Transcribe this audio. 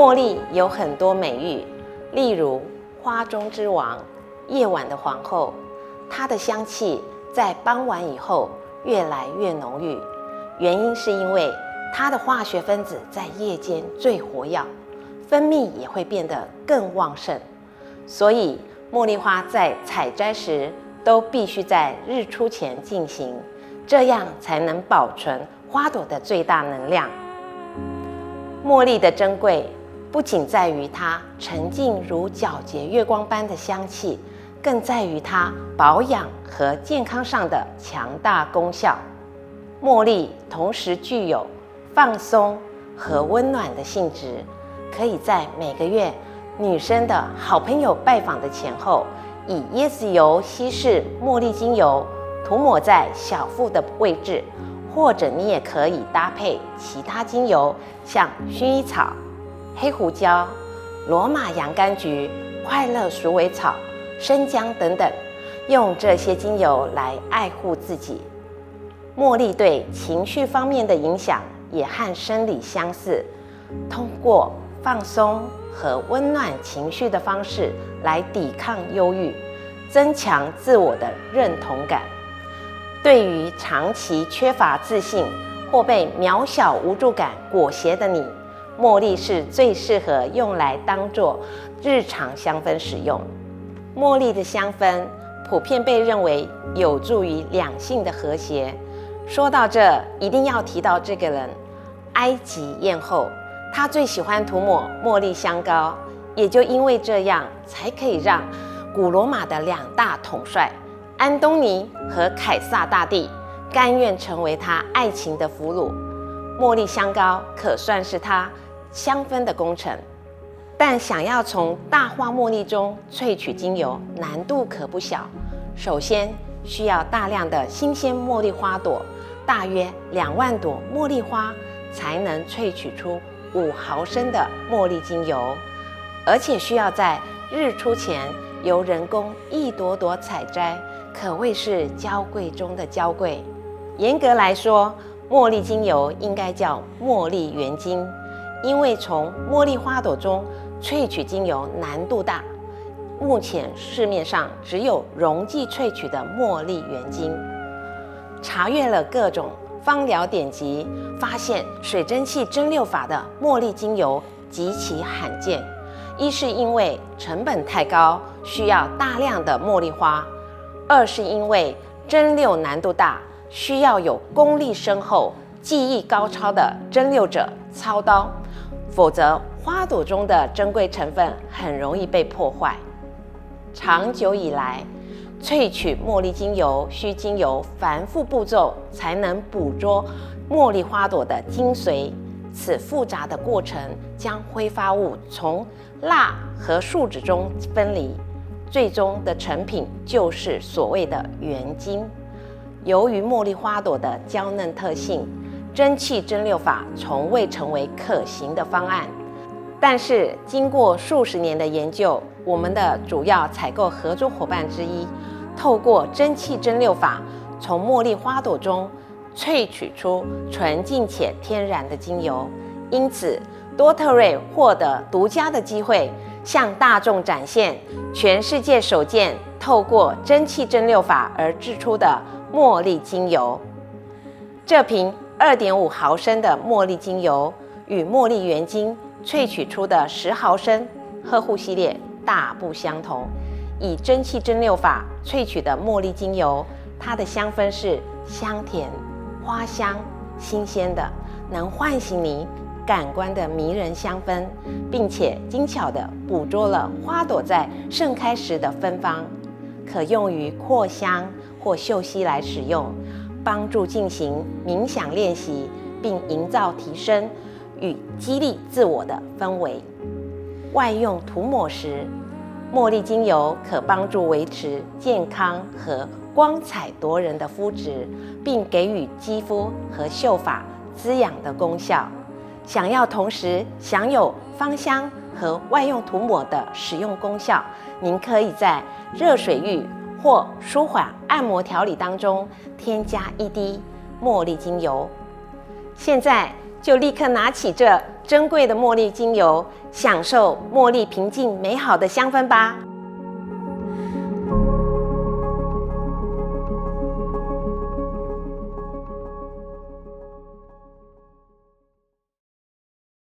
茉莉有很多美誉，例如花中之王、夜晚的皇后。它的香气在傍晚以后越来越浓郁，原因是因为它的化学分子在夜间最活跃，分泌也会变得更旺盛。所以茉莉花在采摘时都必须在日出前进行，这样才能保存花朵的最大能量。茉莉的珍贵不仅在于它沉静如皎洁月光般的香气，更在于它保养和健康上的强大功效。茉莉同时具有放松和温暖的性质，可以在每个月女生的好朋友拜访的前后，以椰子油稀释茉莉精油涂抹在小腹的位置。或者你也可以搭配其他精油，像薰衣草、黑胡椒、罗马洋甘菊、快乐鼠尾草、生姜等等，用这些精油来爱护自己。茉莉对情绪方面的影响也和生理相似，通过放松和温暖情绪的方式来抵抗忧郁，增强自我的认同感。对于长期缺乏自信或被渺小无助感裹挟的你，茉莉是最适合用来当做日常香氛使用。茉莉的香氛普遍被认为有助于两性的和谐。说到这，一定要提到这个人——埃及艳后。她最喜欢涂抹茉莉香膏，也就因为这样，才可以让古罗马的两大统帅。安东尼和凯撒大帝甘愿成为他爱情的俘虏。茉莉香膏可算是他香氛的工程，但想要从大花茉莉中萃取精油，难度可不小。首先需要大量的新鲜茉莉花朵，大约两万朵茉莉花才能萃取出五毫升的茉莉精油，而且需要在日出前由人工一朵朵采摘。可谓是娇贵中的娇贵。严格来说，茉莉精油应该叫茉莉原精，因为从茉莉花朵中萃取精油难度大。目前市面上只有溶剂萃取的茉莉原精。查阅了各种芳疗典籍，发现水蒸气蒸馏法的茉莉精油极其罕见。一是因为成本太高，需要大量的茉莉花。二是因为蒸馏难度大，需要有功力深厚、技艺高超的蒸馏者操刀，否则花朵中的珍贵成分很容易被破坏。长久以来，萃取茉莉精油需经由繁复步骤才能捕捉茉莉花朵的精髓，此复杂的过程将挥发物从蜡和树脂中分离。最终的成品就是所谓的原精。由于茉莉花朵的娇嫩特性，蒸汽蒸馏法从未成为可行的方案。但是经过数十年的研究，我们的主要采购合作伙伴之一，透过蒸汽蒸馏法，从茉莉花朵中萃取出纯净且天然的精油。因此，多特瑞获得独家的机会。向大众展现全世界首件透过蒸汽蒸馏法而制出的茉莉精油。这瓶二点五毫升的茉莉精油与茉莉原精萃取出的十毫升呵护系列大不相同。以蒸汽蒸馏法萃取的茉莉精油，它的香氛是香甜、花香、新鲜的，能唤醒你。感官的迷人香氛，并且精巧地捕捉了花朵在盛开时的芬芳，可用于扩香或嗅吸来使用，帮助进行冥想练习，并营造提升与激励自我的氛围。外用涂抹时，茉莉精油可帮助维持健康和光彩夺人的肤质，并给予肌肤和秀发滋养的功效。想要同时享有芳香和外用涂抹的使用功效，您可以在热水浴或舒缓按摩调理当中添加一滴茉莉精油。现在就立刻拿起这珍贵的茉莉精油，享受茉莉平静美好的香氛吧。